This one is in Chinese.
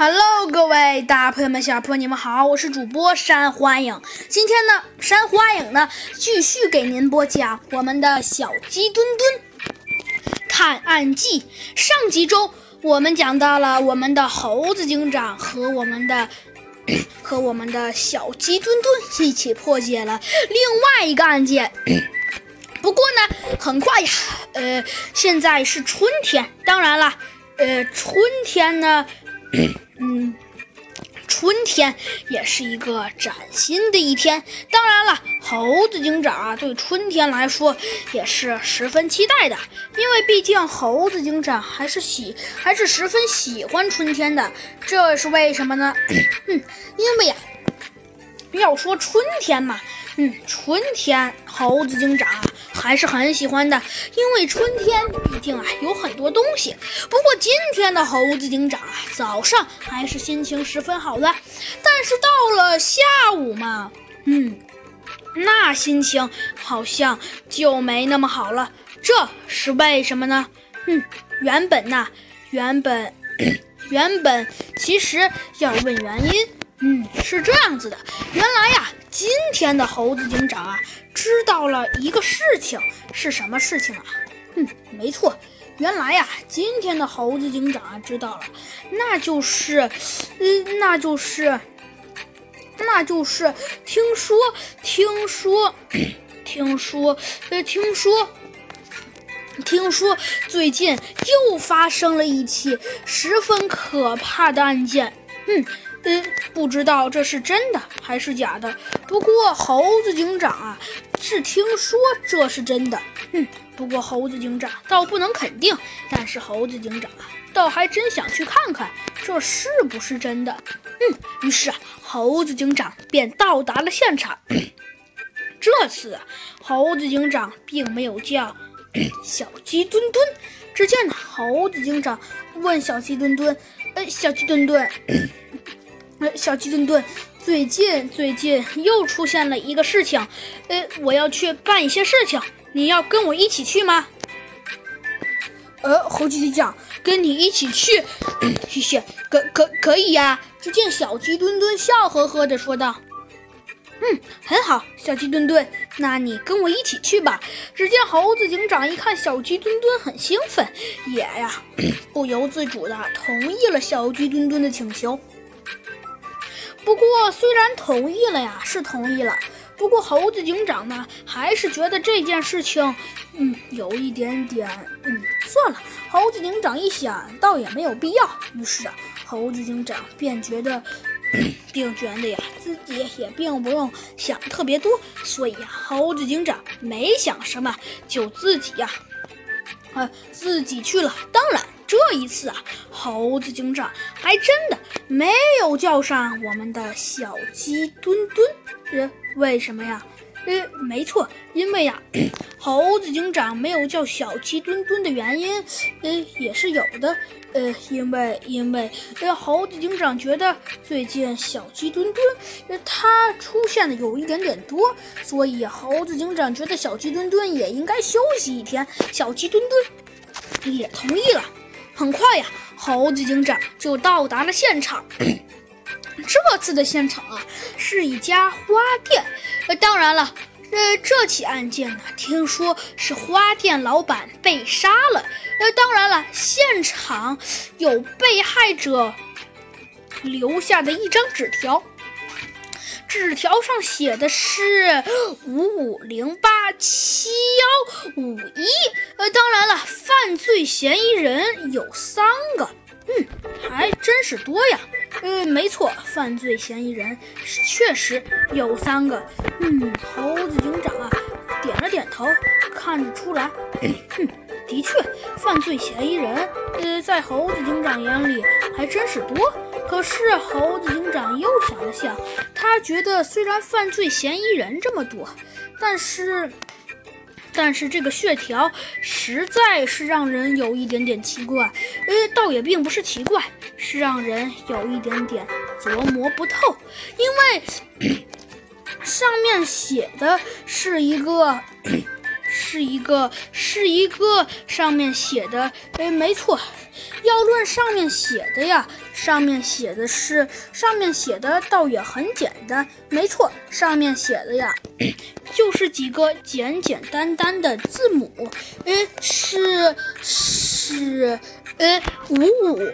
Hello，各位大朋友们、小朋友们，你们好，我是主播山花影。今天呢，山花影呢继续给您播讲我们的小鸡墩墩探案记。上集中我们讲到了我们的猴子警长和我们的 和我们的小鸡墩墩一起破解了另外一个案件。不过呢，很快呀，呃，现在是春天，当然了，呃，春天呢。嗯，春天也是一个崭新的一天。当然了，猴子警长啊，对春天来说也是十分期待的，因为毕竟猴子警长还是喜，还是十分喜欢春天的。这是为什么呢？嗯，因为呀，要说春天嘛。嗯，春天猴子警长还是很喜欢的，因为春天毕竟啊有很多东西。不过今天的猴子警长啊，早上还是心情十分好的，但是到了下午嘛，嗯，那心情好像就没那么好了。这是为什么呢？嗯，原本呐，原本，原本其实要问原因。嗯，是这样子的，原来呀，今天的猴子警长啊，知道了一个事情，是什么事情啊？嗯，没错，原来呀，今天的猴子警长啊，知道了，那就是，嗯，那就是，那就是，听说，听说，听说，呃，听说，听说，最近又发生了一起十分可怕的案件，嗯。嗯，不知道这是真的还是假的。不过猴子警长啊，是听说这是真的。嗯，不过猴子警长倒不能肯定，但是猴子警长啊，倒还真想去看看这是不是真的。嗯，于是啊，猴子警长便到达了现场。这次啊，猴子警长并没有叫小鸡墩墩。只见猴子警长问小鸡墩墩：“呃，小鸡墩墩。”呃，小鸡墩墩，最近最近又出现了一个事情，呃，我要去办一些事情，你要跟我一起去吗？呃，猴子警长，跟你一起去，谢谢，可可可以呀。只见小鸡墩墩笑呵呵地说道：“嗯，很好，小鸡墩墩，那你跟我一起去吧。”只见猴子警长一看小鸡墩墩很兴奋，也呀 不由自主地同意了小鸡墩墩的请求。不过，虽然同意了呀，是同意了。不过，猴子警长呢，还是觉得这件事情，嗯，有一点点，嗯，算了。猴子警长一想，倒也没有必要。于是啊，猴子警长便觉得，并觉得呀，自己也并不用想特别多。所以啊，猴子警长没想什么，就自己呀，啊，自己去了。当然。这一次啊，猴子警长还真的没有叫上我们的小鸡墩墩。呃，为什么呀？呃，没错，因为呀，猴子警长没有叫小鸡墩墩的原因，呃，也是有的。呃，因为因为呃，猴子警长觉得最近小鸡墩墩，呃，它出现的有一点点多，所以猴子警长觉得小鸡墩墩也应该休息一天。小鸡墩墩也同意了。很快呀，猴子警长就到达了现场。这次的现场啊，是一家花店。呃，当然了，呃，这起案件呢，听说是花店老板被杀了。呃，当然了，现场有被害者留下的一张纸条。纸条上写的是五五零八七幺五一，呃，当然了，犯罪嫌疑人有三个，嗯，还真是多呀，呃，没错，犯罪嫌疑人确实有三个，嗯，猴子警长啊，点了点头，看得出来，哼，的确，犯罪嫌疑人，呃，在猴子警长眼里还真是多。可是猴子警长又想了想，他觉得虽然犯罪嫌疑人这么多，但是，但是这个血条实在是让人有一点点奇怪。呃，倒也并不是奇怪，是让人有一点点琢磨不透，因为 上面写的是一个。是一个是一个上面写的，哎，没错。要论上面写的呀，上面写的是上面写的倒也很简单，没错，上面写的呀，就是几个简简单单的字母，哎，是是，哎，五五